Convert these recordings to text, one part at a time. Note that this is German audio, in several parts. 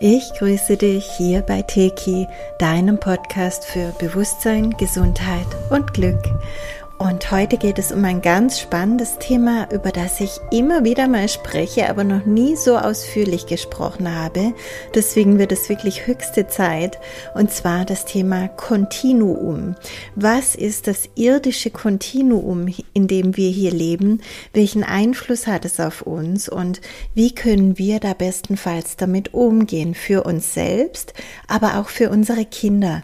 Ich grüße dich hier bei Teki, deinem Podcast für Bewusstsein, Gesundheit und Glück. Und heute geht es um ein ganz spannendes Thema, über das ich immer wieder mal spreche, aber noch nie so ausführlich gesprochen habe. Deswegen wird es wirklich höchste Zeit. Und zwar das Thema Kontinuum. Was ist das irdische Kontinuum, in dem wir hier leben? Welchen Einfluss hat es auf uns? Und wie können wir da bestenfalls damit umgehen? Für uns selbst, aber auch für unsere Kinder.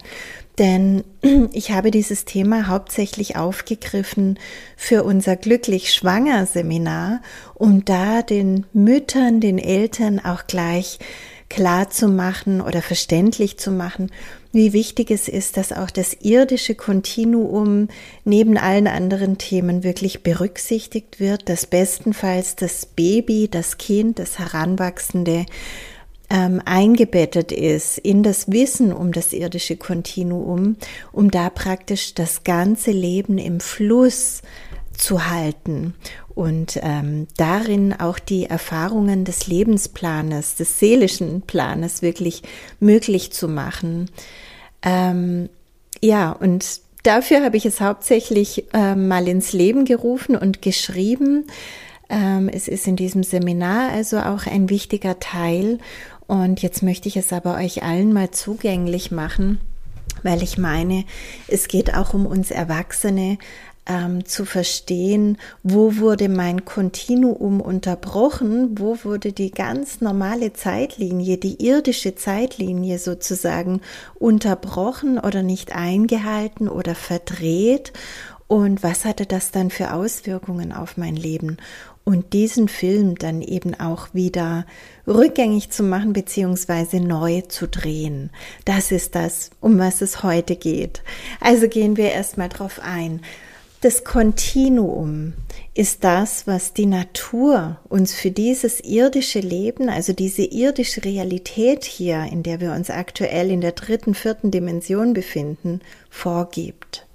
Denn ich habe dieses Thema hauptsächlich aufgegriffen für unser Glücklich Schwanger Seminar, um da den Müttern, den Eltern auch gleich klar zu machen oder verständlich zu machen, wie wichtig es ist, dass auch das irdische Kontinuum neben allen anderen Themen wirklich berücksichtigt wird, dass bestenfalls das Baby, das Kind, das Heranwachsende ähm, eingebettet ist in das Wissen um das irdische Kontinuum, um da praktisch das ganze Leben im Fluss zu halten und ähm, darin auch die Erfahrungen des Lebensplanes, des seelischen Planes wirklich möglich zu machen. Ähm, ja, und dafür habe ich es hauptsächlich äh, mal ins Leben gerufen und geschrieben. Ähm, es ist in diesem Seminar also auch ein wichtiger Teil und jetzt möchte ich es aber euch allen mal zugänglich machen, weil ich meine, es geht auch um uns Erwachsene, ähm, zu verstehen, wo wurde mein Kontinuum unterbrochen, wo wurde die ganz normale Zeitlinie, die irdische Zeitlinie sozusagen unterbrochen oder nicht eingehalten oder verdreht und was hatte das dann für Auswirkungen auf mein Leben? und diesen Film dann eben auch wieder rückgängig zu machen beziehungsweise neu zu drehen. Das ist das, um was es heute geht. Also gehen wir erstmal drauf ein. Das Kontinuum ist das, was die Natur uns für dieses irdische Leben, also diese irdische Realität hier, in der wir uns aktuell in der dritten, vierten Dimension befinden, vorgibt.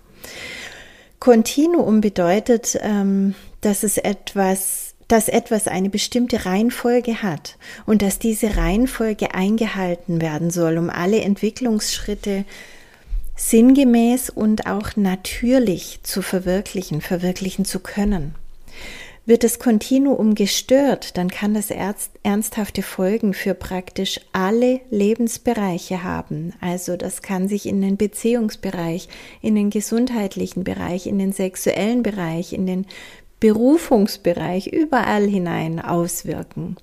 Kontinuum bedeutet, ähm, dass es etwas, dass etwas eine bestimmte Reihenfolge hat und dass diese Reihenfolge eingehalten werden soll, um alle Entwicklungsschritte sinngemäß und auch natürlich zu verwirklichen, verwirklichen zu können. Wird das Kontinuum gestört, dann kann das ernsthafte Folgen für praktisch alle Lebensbereiche haben. Also das kann sich in den Beziehungsbereich, in den gesundheitlichen Bereich, in den sexuellen Bereich, in den Berufungsbereich überall hinein auswirken.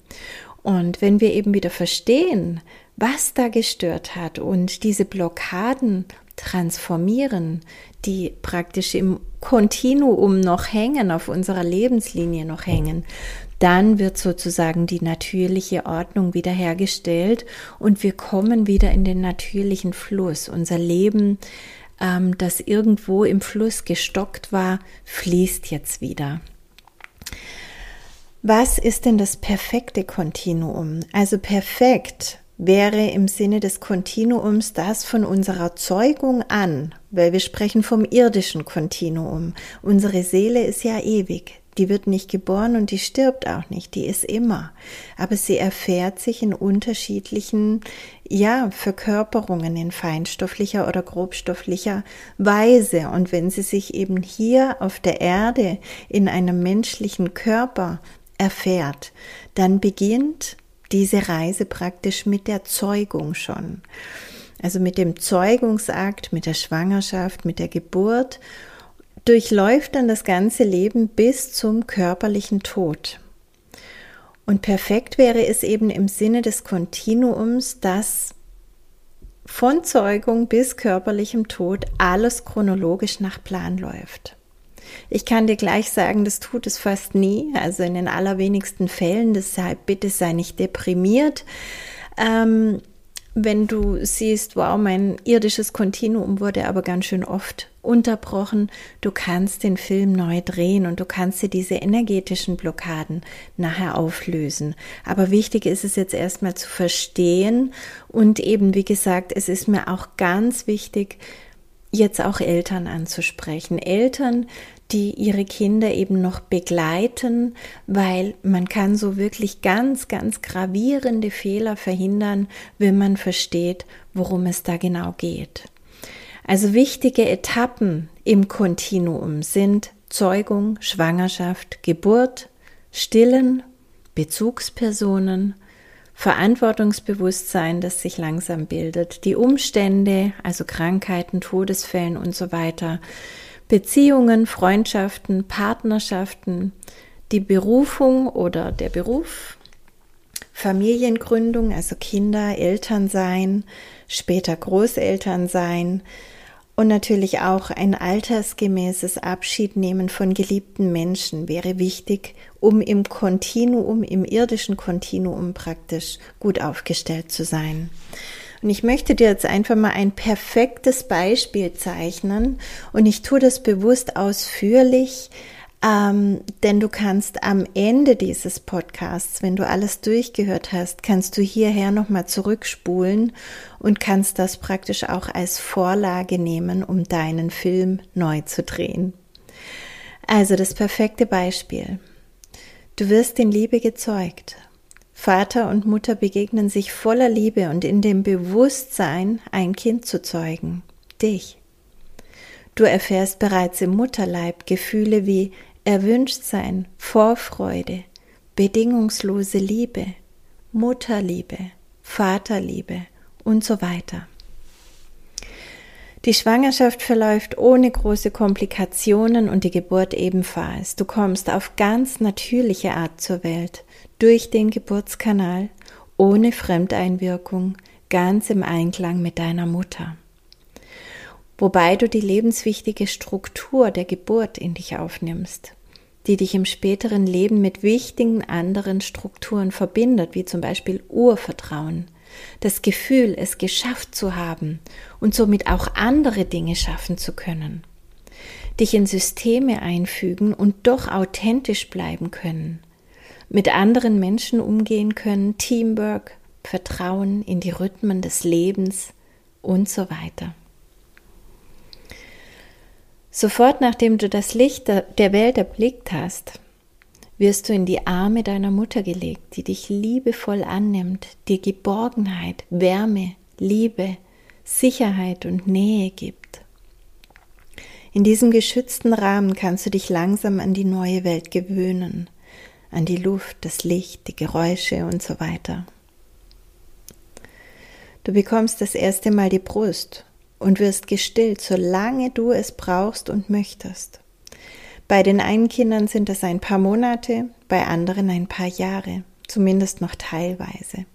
Und wenn wir eben wieder verstehen, was da gestört hat und diese Blockaden transformieren, die praktisch im Kontinuum noch hängen, auf unserer Lebenslinie noch hängen, dann wird sozusagen die natürliche Ordnung wiederhergestellt und wir kommen wieder in den natürlichen Fluss. Unser Leben ähm, das irgendwo im Fluss gestockt war, fließt jetzt wieder. Was ist denn das perfekte Kontinuum? Also perfekt wäre im Sinne des Kontinuums das von unserer Zeugung an, weil wir sprechen vom irdischen Kontinuum. Unsere Seele ist ja ewig. Die wird nicht geboren und die stirbt auch nicht, die ist immer. Aber sie erfährt sich in unterschiedlichen, ja, Verkörperungen in feinstofflicher oder grobstofflicher Weise. Und wenn sie sich eben hier auf der Erde in einem menschlichen Körper erfährt, dann beginnt diese Reise praktisch mit der Zeugung schon. Also mit dem Zeugungsakt, mit der Schwangerschaft, mit der Geburt durchläuft dann das ganze Leben bis zum körperlichen Tod. Und perfekt wäre es eben im Sinne des Kontinuums, dass von Zeugung bis körperlichem Tod alles chronologisch nach Plan läuft. Ich kann dir gleich sagen, das tut es fast nie, also in den allerwenigsten Fällen. Deshalb bitte sei nicht deprimiert. Ähm, wenn du siehst, wow, mein irdisches Kontinuum wurde aber ganz schön oft unterbrochen, du kannst den Film neu drehen und du kannst dir diese energetischen Blockaden nachher auflösen. Aber wichtig ist es jetzt erstmal zu verstehen und eben, wie gesagt, es ist mir auch ganz wichtig, jetzt auch Eltern anzusprechen. Eltern, die ihre Kinder eben noch begleiten, weil man kann so wirklich ganz, ganz gravierende Fehler verhindern, wenn man versteht, worum es da genau geht. Also wichtige Etappen im Kontinuum sind Zeugung, Schwangerschaft, Geburt, Stillen, Bezugspersonen, Verantwortungsbewusstsein, das sich langsam bildet, die Umstände, also Krankheiten, Todesfällen und so weiter, Beziehungen, Freundschaften, Partnerschaften, die Berufung oder der Beruf, Familiengründung, also Kinder, Eltern sein, später Großeltern sein, und natürlich auch ein altersgemäßes Abschiednehmen von geliebten Menschen wäre wichtig, um im Kontinuum, im irdischen Kontinuum praktisch gut aufgestellt zu sein. Und ich möchte dir jetzt einfach mal ein perfektes Beispiel zeichnen und ich tue das bewusst ausführlich, ähm, denn du kannst am Ende dieses Podcasts, wenn du alles durchgehört hast, kannst du hierher nochmal zurückspulen und kannst das praktisch auch als Vorlage nehmen, um deinen Film neu zu drehen. Also das perfekte Beispiel. Du wirst in Liebe gezeugt. Vater und Mutter begegnen sich voller Liebe und in dem Bewusstsein, ein Kind zu zeugen, dich. Du erfährst bereits im Mutterleib Gefühle wie Erwünschtsein, Vorfreude, bedingungslose Liebe, Mutterliebe, Vaterliebe und so weiter. Die Schwangerschaft verläuft ohne große Komplikationen und die Geburt ebenfalls. Du kommst auf ganz natürliche Art zur Welt, durch den Geburtskanal, ohne Fremdeinwirkung, ganz im Einklang mit deiner Mutter. Wobei du die lebenswichtige Struktur der Geburt in dich aufnimmst, die dich im späteren Leben mit wichtigen anderen Strukturen verbindet, wie zum Beispiel Urvertrauen, das Gefühl, es geschafft zu haben und somit auch andere Dinge schaffen zu können, dich in Systeme einfügen und doch authentisch bleiben können, mit anderen Menschen umgehen können, Teamwork, Vertrauen in die Rhythmen des Lebens und so weiter. Sofort nachdem du das Licht der Welt erblickt hast, wirst du in die Arme deiner Mutter gelegt, die dich liebevoll annimmt, dir Geborgenheit, Wärme, Liebe, Sicherheit und Nähe gibt. In diesem geschützten Rahmen kannst du dich langsam an die neue Welt gewöhnen, an die Luft, das Licht, die Geräusche und so weiter. Du bekommst das erste Mal die Brust und wirst gestillt, solange du es brauchst und möchtest. Bei den einen Kindern sind es ein paar Monate, bei anderen ein paar Jahre, zumindest noch teilweise.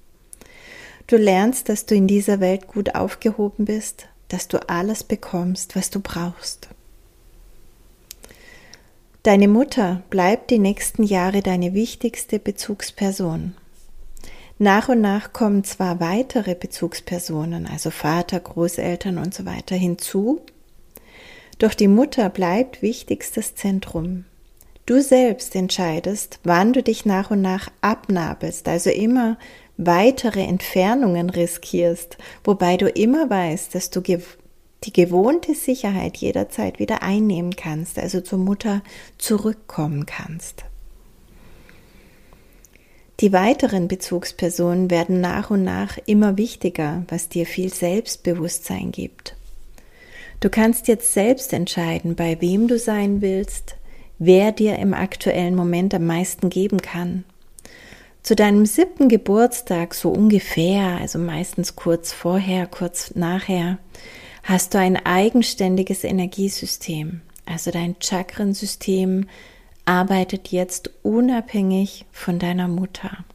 Du lernst, dass du in dieser Welt gut aufgehoben bist, dass du alles bekommst, was du brauchst. Deine Mutter bleibt die nächsten Jahre deine wichtigste Bezugsperson. Nach und nach kommen zwar weitere Bezugspersonen, also Vater, Großeltern und so weiter hinzu, doch die Mutter bleibt wichtigstes Zentrum. Du selbst entscheidest, wann du dich nach und nach abnabelst, also immer weitere Entfernungen riskierst, wobei du immer weißt, dass du die gewohnte Sicherheit jederzeit wieder einnehmen kannst, also zur Mutter zurückkommen kannst. Die weiteren Bezugspersonen werden nach und nach immer wichtiger, was dir viel Selbstbewusstsein gibt. Du kannst jetzt selbst entscheiden, bei wem du sein willst, wer dir im aktuellen Moment am meisten geben kann. Zu deinem siebten Geburtstag, so ungefähr, also meistens kurz vorher, kurz nachher, hast du ein eigenständiges Energiesystem, also dein Chakrensystem arbeitet jetzt unabhängig von deiner Mutter.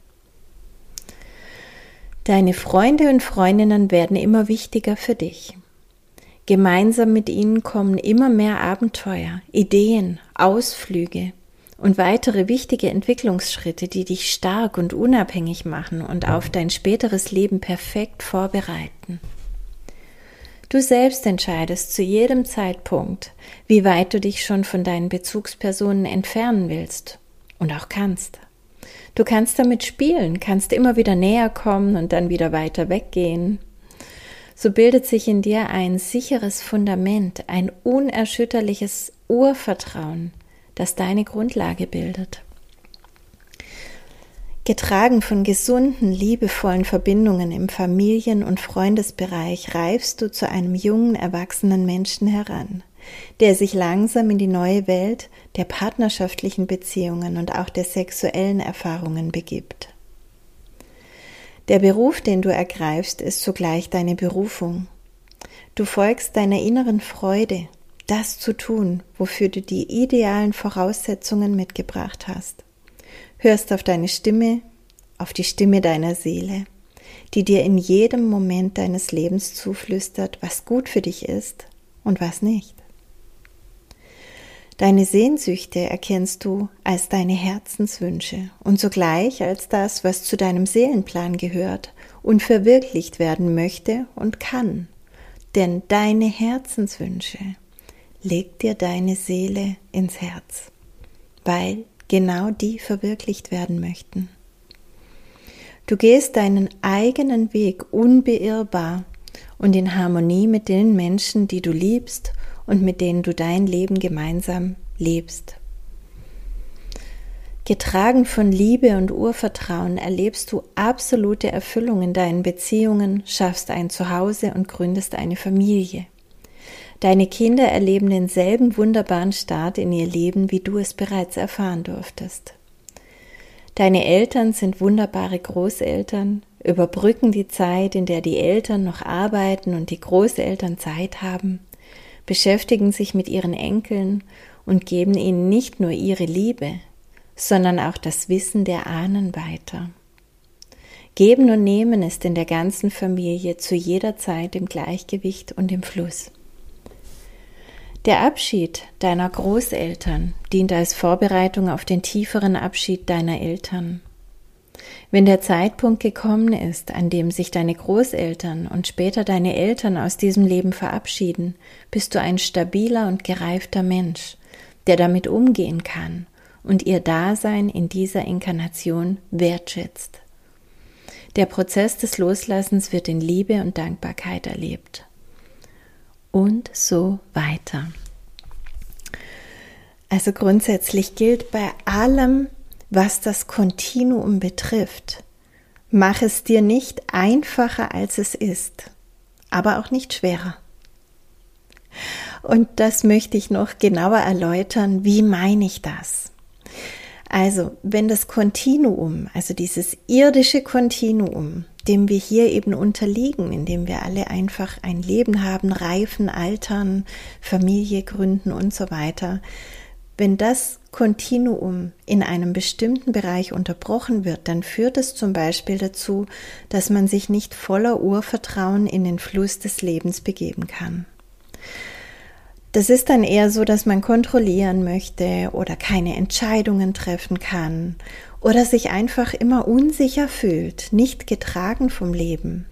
Deine Freunde und Freundinnen werden immer wichtiger für dich. Gemeinsam mit ihnen kommen immer mehr Abenteuer, Ideen, Ausflüge und weitere wichtige Entwicklungsschritte, die dich stark und unabhängig machen und auf dein späteres Leben perfekt vorbereiten. Du selbst entscheidest zu jedem Zeitpunkt, wie weit du dich schon von deinen Bezugspersonen entfernen willst und auch kannst. Du kannst damit spielen, kannst immer wieder näher kommen und dann wieder weiter weggehen. So bildet sich in dir ein sicheres Fundament, ein unerschütterliches Urvertrauen, das deine Grundlage bildet. Getragen von gesunden, liebevollen Verbindungen im Familien- und Freundesbereich reifst du zu einem jungen, erwachsenen Menschen heran, der sich langsam in die neue Welt der partnerschaftlichen Beziehungen und auch der sexuellen Erfahrungen begibt. Der Beruf, den du ergreifst, ist zugleich deine Berufung. Du folgst deiner inneren Freude, das zu tun, wofür du die idealen Voraussetzungen mitgebracht hast. Hörst auf deine Stimme, auf die Stimme deiner Seele, die dir in jedem Moment deines Lebens zuflüstert, was gut für dich ist und was nicht. Deine Sehnsüchte erkennst du als deine Herzenswünsche und sogleich als das, was zu deinem Seelenplan gehört und verwirklicht werden möchte und kann. Denn deine Herzenswünsche legt dir deine Seele ins Herz, weil genau die verwirklicht werden möchten. Du gehst deinen eigenen Weg unbeirrbar und in Harmonie mit den Menschen, die du liebst und mit denen du dein Leben gemeinsam lebst. Getragen von Liebe und Urvertrauen erlebst du absolute Erfüllung in deinen Beziehungen, schaffst ein Zuhause und gründest eine Familie. Deine Kinder erleben denselben wunderbaren Start in ihr Leben, wie du es bereits erfahren durftest. Deine Eltern sind wunderbare Großeltern, überbrücken die Zeit, in der die Eltern noch arbeiten und die Großeltern Zeit haben, beschäftigen sich mit ihren Enkeln und geben ihnen nicht nur ihre Liebe, sondern auch das Wissen der Ahnen weiter. Geben und Nehmen ist in der ganzen Familie zu jeder Zeit im Gleichgewicht und im Fluss. Der Abschied deiner Großeltern dient als Vorbereitung auf den tieferen Abschied deiner Eltern. Wenn der Zeitpunkt gekommen ist, an dem sich deine Großeltern und später deine Eltern aus diesem Leben verabschieden, bist du ein stabiler und gereifter Mensch, der damit umgehen kann und ihr Dasein in dieser Inkarnation wertschätzt. Der Prozess des Loslassens wird in Liebe und Dankbarkeit erlebt. Und so weiter. Also grundsätzlich gilt bei allem, was das Kontinuum betrifft, mach es dir nicht einfacher, als es ist, aber auch nicht schwerer. Und das möchte ich noch genauer erläutern. Wie meine ich das? Also, wenn das Kontinuum, also dieses irdische Kontinuum, dem wir hier eben unterliegen, in dem wir alle einfach ein Leben haben, reifen, altern, Familie gründen und so weiter, wenn das Kontinuum in einem bestimmten Bereich unterbrochen wird, dann führt es zum Beispiel dazu, dass man sich nicht voller Urvertrauen in den Fluss des Lebens begeben kann. Das ist dann eher so, dass man kontrollieren möchte oder keine Entscheidungen treffen kann oder sich einfach immer unsicher fühlt, nicht getragen vom Leben.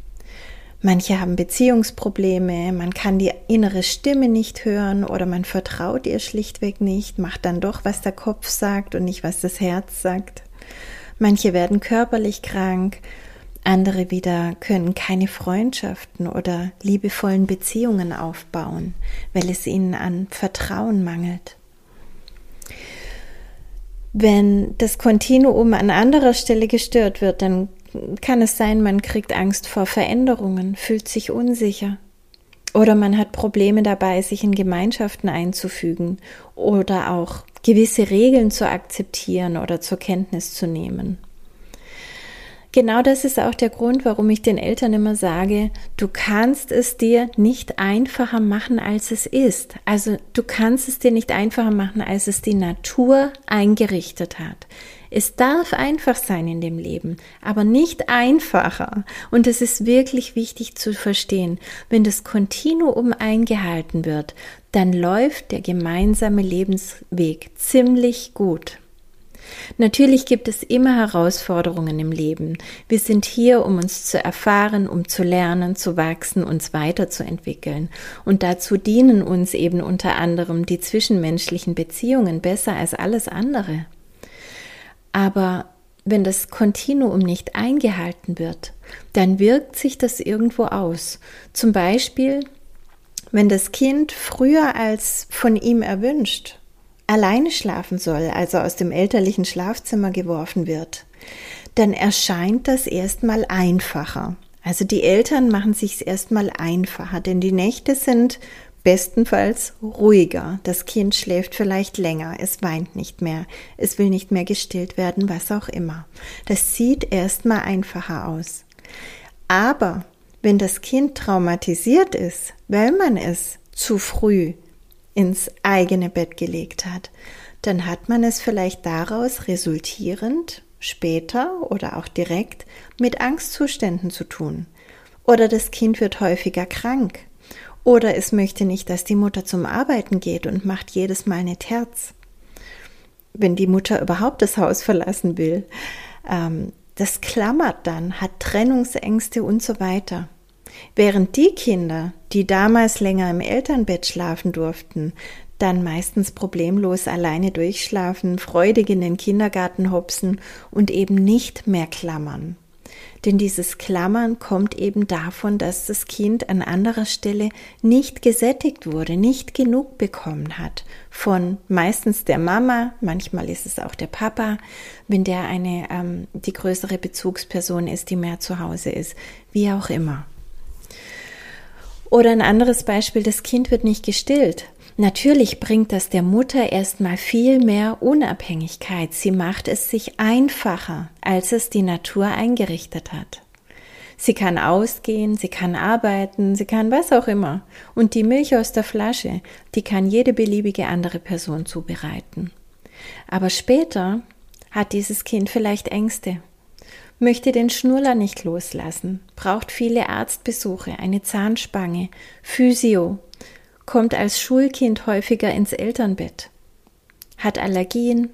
Manche haben Beziehungsprobleme, man kann die innere Stimme nicht hören oder man vertraut ihr schlichtweg nicht, macht dann doch, was der Kopf sagt und nicht, was das Herz sagt. Manche werden körperlich krank, andere wieder können keine Freundschaften oder liebevollen Beziehungen aufbauen, weil es ihnen an Vertrauen mangelt. Wenn das Kontinuum an anderer Stelle gestört wird, dann kann es sein, man kriegt Angst vor Veränderungen, fühlt sich unsicher. Oder man hat Probleme dabei, sich in Gemeinschaften einzufügen oder auch gewisse Regeln zu akzeptieren oder zur Kenntnis zu nehmen. Genau das ist auch der Grund, warum ich den Eltern immer sage, du kannst es dir nicht einfacher machen, als es ist. Also du kannst es dir nicht einfacher machen, als es die Natur eingerichtet hat. Es darf einfach sein in dem Leben, aber nicht einfacher. Und es ist wirklich wichtig zu verstehen, wenn das Kontinuum eingehalten wird, dann läuft der gemeinsame Lebensweg ziemlich gut. Natürlich gibt es immer Herausforderungen im Leben. Wir sind hier, um uns zu erfahren, um zu lernen, zu wachsen, uns weiterzuentwickeln. Und dazu dienen uns eben unter anderem die zwischenmenschlichen Beziehungen besser als alles andere. Aber wenn das Kontinuum nicht eingehalten wird, dann wirkt sich das irgendwo aus. Zum Beispiel Wenn das Kind früher als von ihm erwünscht alleine schlafen soll, also aus dem elterlichen Schlafzimmer geworfen wird, dann erscheint das erstmal einfacher. Also die Eltern machen sich's erstmal einfacher, denn die Nächte sind bestenfalls ruhiger. Das Kind schläft vielleicht länger, es weint nicht mehr, es will nicht mehr gestillt werden, was auch immer. Das sieht erstmal einfacher aus. Aber wenn das Kind traumatisiert ist, weil man es zu früh ins eigene Bett gelegt hat, dann hat man es vielleicht daraus resultierend später oder auch direkt mit Angstzuständen zu tun. Oder das Kind wird häufiger krank. Oder es möchte nicht, dass die Mutter zum Arbeiten geht und macht jedes Mal eine Terz. Wenn die Mutter überhaupt das Haus verlassen will. Ähm, das klammert dann, hat Trennungsängste und so weiter. Während die Kinder, die damals länger im Elternbett schlafen durften, dann meistens problemlos alleine durchschlafen, freudig in den Kindergarten hopsen und eben nicht mehr klammern. Denn dieses Klammern kommt eben davon, dass das Kind an anderer Stelle nicht gesättigt wurde, nicht genug bekommen hat von meistens der Mama, manchmal ist es auch der Papa, wenn der eine ähm, die größere Bezugsperson ist, die mehr zu Hause ist, wie auch immer. Oder ein anderes Beispiel, das Kind wird nicht gestillt. Natürlich bringt das der Mutter erstmal viel mehr Unabhängigkeit. Sie macht es sich einfacher, als es die Natur eingerichtet hat. Sie kann ausgehen, sie kann arbeiten, sie kann was auch immer. Und die Milch aus der Flasche, die kann jede beliebige andere Person zubereiten. Aber später hat dieses Kind vielleicht Ängste, möchte den Schnurler nicht loslassen, braucht viele Arztbesuche, eine Zahnspange, Physio, kommt als Schulkind häufiger ins Elternbett, hat Allergien,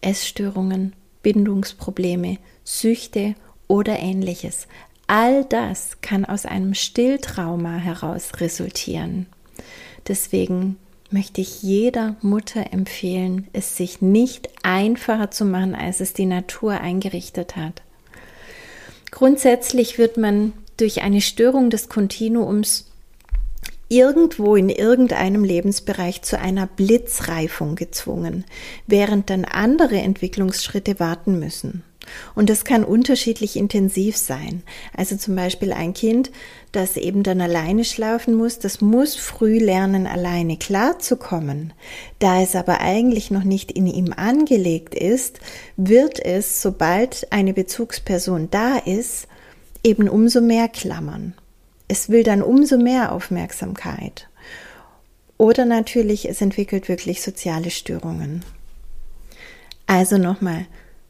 Essstörungen, Bindungsprobleme, Süchte oder ähnliches. All das kann aus einem Stilltrauma heraus resultieren. Deswegen möchte ich jeder Mutter empfehlen, es sich nicht einfacher zu machen, als es die Natur eingerichtet hat. Grundsätzlich wird man durch eine Störung des Kontinuums irgendwo in irgendeinem Lebensbereich zu einer Blitzreifung gezwungen, während dann andere Entwicklungsschritte warten müssen. Und das kann unterschiedlich intensiv sein. Also zum Beispiel ein Kind, das eben dann alleine schlafen muss, das muss früh lernen, alleine klarzukommen. Da es aber eigentlich noch nicht in ihm angelegt ist, wird es, sobald eine Bezugsperson da ist, eben umso mehr klammern es will dann umso mehr Aufmerksamkeit. Oder natürlich, es entwickelt wirklich soziale Störungen. Also nochmal,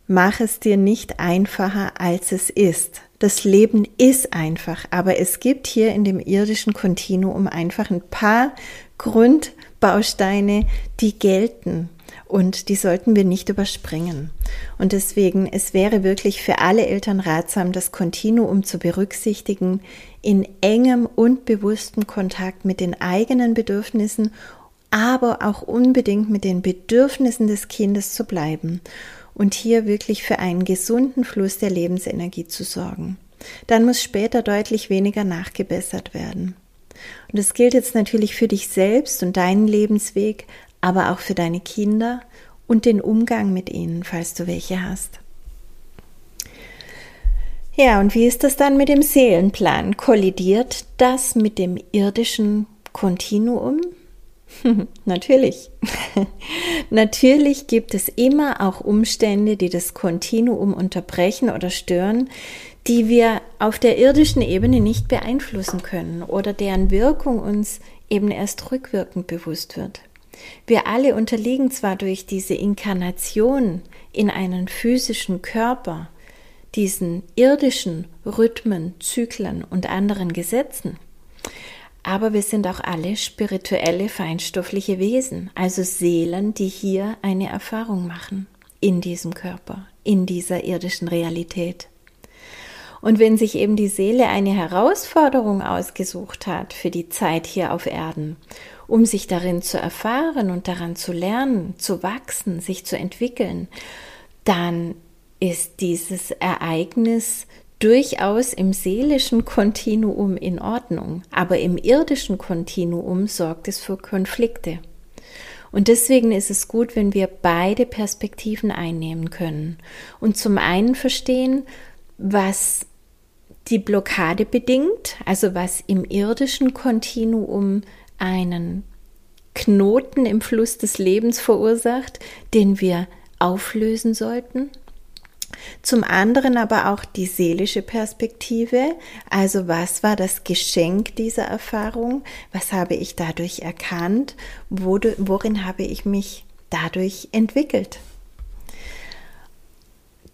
mach es dir nicht einfacher, als es ist. Das Leben ist einfach, aber es gibt hier in dem irdischen Kontinuum einfach ein paar Grundbausteine, die gelten und die sollten wir nicht überspringen. Und deswegen, es wäre wirklich für alle Eltern ratsam, das Kontinuum zu berücksichtigen, in engem und bewusstem Kontakt mit den eigenen Bedürfnissen, aber auch unbedingt mit den Bedürfnissen des Kindes zu bleiben und hier wirklich für einen gesunden Fluss der Lebensenergie zu sorgen. Dann muss später deutlich weniger nachgebessert werden. Und das gilt jetzt natürlich für dich selbst und deinen Lebensweg, aber auch für deine Kinder und den Umgang mit ihnen, falls du welche hast. Ja, und wie ist das dann mit dem Seelenplan? Kollidiert das mit dem irdischen Kontinuum? Natürlich. Natürlich gibt es immer auch Umstände, die das Kontinuum unterbrechen oder stören, die wir auf der irdischen Ebene nicht beeinflussen können oder deren Wirkung uns eben erst rückwirkend bewusst wird. Wir alle unterliegen zwar durch diese Inkarnation in einen physischen Körper, diesen irdischen Rhythmen, Zyklen und anderen Gesetzen, aber wir sind auch alle spirituelle, feinstoffliche Wesen, also Seelen, die hier eine Erfahrung machen in diesem Körper, in dieser irdischen Realität. Und wenn sich eben die Seele eine Herausforderung ausgesucht hat für die Zeit hier auf Erden um sich darin zu erfahren und daran zu lernen, zu wachsen, sich zu entwickeln, dann ist dieses Ereignis durchaus im seelischen Kontinuum in Ordnung, aber im irdischen Kontinuum sorgt es für Konflikte. Und deswegen ist es gut, wenn wir beide Perspektiven einnehmen können und zum einen verstehen, was die Blockade bedingt, also was im irdischen Kontinuum einen Knoten im Fluss des Lebens verursacht, den wir auflösen sollten. Zum anderen aber auch die seelische Perspektive, also was war das Geschenk dieser Erfahrung, was habe ich dadurch erkannt, worin habe ich mich dadurch entwickelt.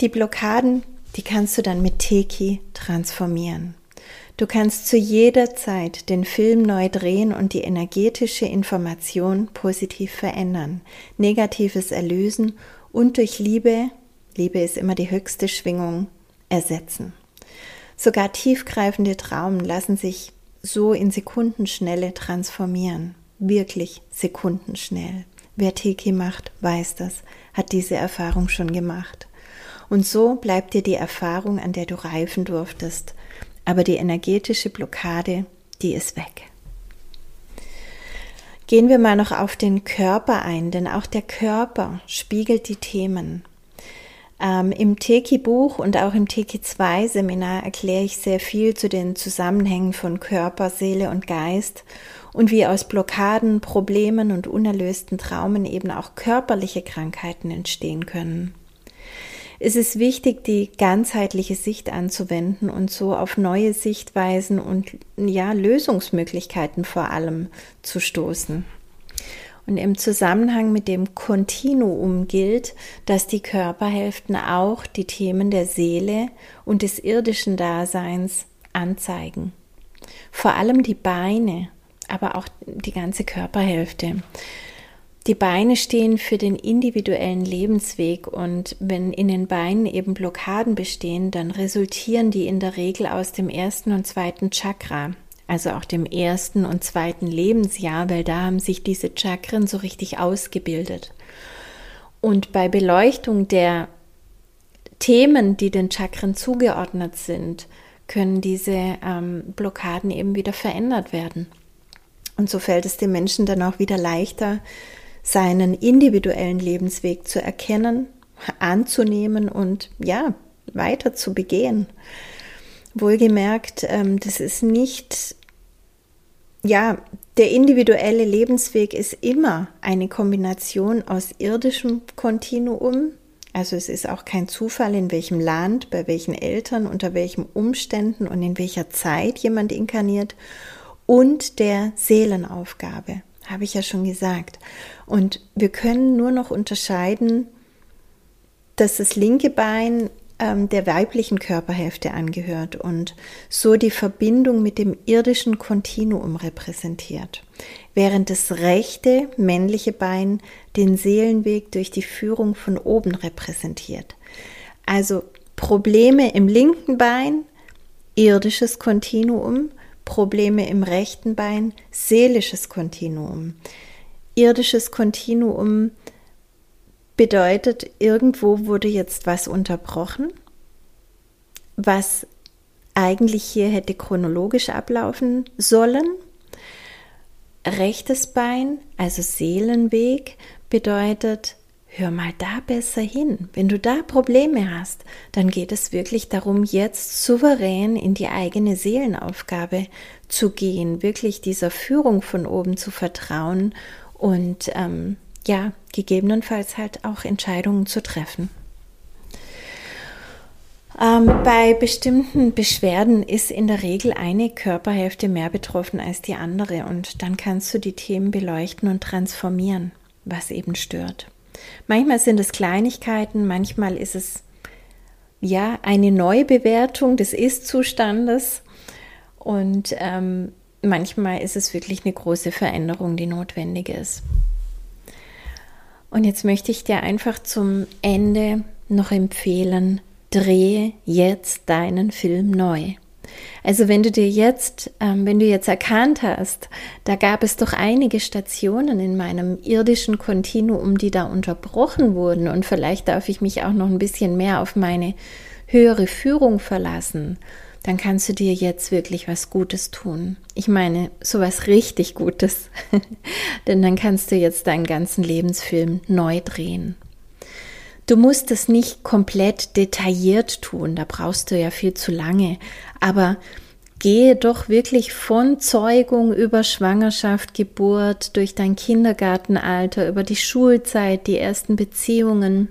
Die Blockaden, die kannst du dann mit Teki transformieren. Du kannst zu jeder Zeit den Film neu drehen und die energetische Information positiv verändern, Negatives erlösen und durch Liebe, Liebe ist immer die höchste Schwingung, ersetzen. Sogar tiefgreifende Traumen lassen sich so in Sekundenschnelle transformieren. Wirklich sekundenschnell. Wer Tiki macht, weiß das, hat diese Erfahrung schon gemacht. Und so bleibt dir die Erfahrung, an der du reifen durftest, aber die energetische Blockade, die ist weg. Gehen wir mal noch auf den Körper ein, denn auch der Körper spiegelt die Themen. Ähm, Im Teki-Buch und auch im Teki-2-Seminar erkläre ich sehr viel zu den Zusammenhängen von Körper, Seele und Geist und wie aus Blockaden, Problemen und unerlösten Traumen eben auch körperliche Krankheiten entstehen können. Es ist wichtig, die ganzheitliche Sicht anzuwenden und so auf neue Sichtweisen und ja, Lösungsmöglichkeiten vor allem zu stoßen. Und im Zusammenhang mit dem Kontinuum gilt, dass die Körperhälften auch die Themen der Seele und des irdischen Daseins anzeigen. Vor allem die Beine, aber auch die ganze Körperhälfte. Die Beine stehen für den individuellen Lebensweg und wenn in den Beinen eben Blockaden bestehen, dann resultieren die in der Regel aus dem ersten und zweiten Chakra, also auch dem ersten und zweiten Lebensjahr, weil da haben sich diese Chakren so richtig ausgebildet. Und bei Beleuchtung der Themen, die den Chakren zugeordnet sind, können diese ähm, Blockaden eben wieder verändert werden. Und so fällt es dem Menschen dann auch wieder leichter, seinen individuellen Lebensweg zu erkennen, anzunehmen und ja, weiter zu begehen. Wohlgemerkt, ähm, das ist nicht, ja, der individuelle Lebensweg ist immer eine Kombination aus irdischem Kontinuum, also es ist auch kein Zufall, in welchem Land, bei welchen Eltern, unter welchen Umständen und in welcher Zeit jemand inkarniert und der Seelenaufgabe habe ich ja schon gesagt. Und wir können nur noch unterscheiden, dass das linke Bein ähm, der weiblichen Körperhälfte angehört und so die Verbindung mit dem irdischen Kontinuum repräsentiert, während das rechte männliche Bein den Seelenweg durch die Führung von oben repräsentiert. Also Probleme im linken Bein, irdisches Kontinuum, Probleme im rechten Bein, seelisches Kontinuum. Irdisches Kontinuum bedeutet, irgendwo wurde jetzt was unterbrochen, was eigentlich hier hätte chronologisch ablaufen sollen. Rechtes Bein, also Seelenweg, bedeutet, hör mal da besser hin. Wenn du da Probleme hast, dann geht es wirklich darum, jetzt souverän in die eigene Seelenaufgabe zu gehen, wirklich dieser Führung von oben zu vertrauen und ähm, ja, gegebenenfalls halt auch Entscheidungen zu treffen. Ähm, bei bestimmten Beschwerden ist in der Regel eine Körperhälfte mehr betroffen als die andere und dann kannst du die Themen beleuchten und transformieren, was eben stört. Manchmal sind es Kleinigkeiten, manchmal ist es ja eine Neubewertung des Ist-Zustandes und ähm, manchmal ist es wirklich eine große Veränderung, die notwendig ist. Und jetzt möchte ich dir einfach zum Ende noch empfehlen, drehe jetzt deinen Film neu. Also wenn du dir jetzt, ähm, wenn du jetzt erkannt hast, da gab es doch einige Stationen in meinem irdischen Kontinuum, die da unterbrochen wurden und vielleicht darf ich mich auch noch ein bisschen mehr auf meine höhere Führung verlassen, dann kannst du dir jetzt wirklich was Gutes tun. Ich meine, sowas richtig Gutes. Denn dann kannst du jetzt deinen ganzen Lebensfilm neu drehen. Du musst es nicht komplett detailliert tun, da brauchst du ja viel zu lange, aber gehe doch wirklich von Zeugung über Schwangerschaft, Geburt, durch dein Kindergartenalter, über die Schulzeit, die ersten Beziehungen,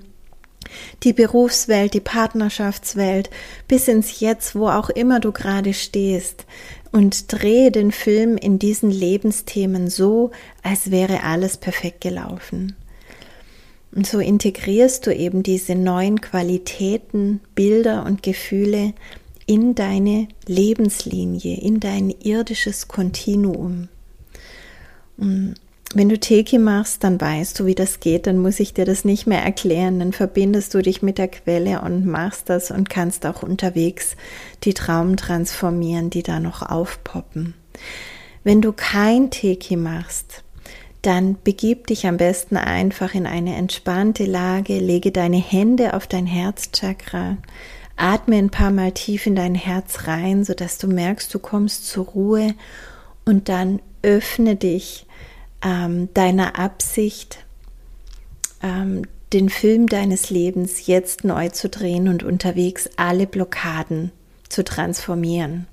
die Berufswelt, die Partnerschaftswelt, bis ins Jetzt, wo auch immer du gerade stehst, und drehe den Film in diesen Lebensthemen so, als wäre alles perfekt gelaufen. Und so integrierst du eben diese neuen Qualitäten, Bilder und Gefühle in deine Lebenslinie, in dein irdisches Kontinuum. Und wenn du Teki machst, dann weißt du, wie das geht, dann muss ich dir das nicht mehr erklären, dann verbindest du dich mit der Quelle und machst das und kannst auch unterwegs die Traumen transformieren, die da noch aufpoppen. Wenn du kein Teki machst, dann begib dich am besten einfach in eine entspannte Lage, lege deine Hände auf dein Herzchakra, atme ein paar Mal tief in dein Herz rein, sodass du merkst, du kommst zur Ruhe und dann öffne dich ähm, deiner Absicht, ähm, den Film deines Lebens jetzt neu zu drehen und unterwegs alle Blockaden zu transformieren.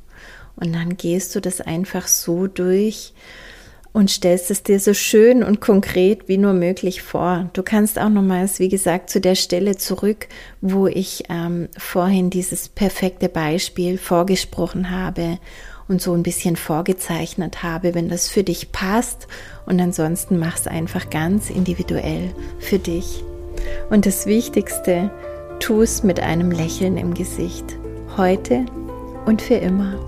Und dann gehst du das einfach so durch und stellst es dir so schön und konkret wie nur möglich vor. Du kannst auch nochmals, wie gesagt, zu der Stelle zurück, wo ich ähm, vorhin dieses perfekte Beispiel vorgesprochen habe und so ein bisschen vorgezeichnet habe, wenn das für dich passt. Und ansonsten mach es einfach ganz individuell für dich. Und das Wichtigste, tu es mit einem Lächeln im Gesicht. Heute und für immer.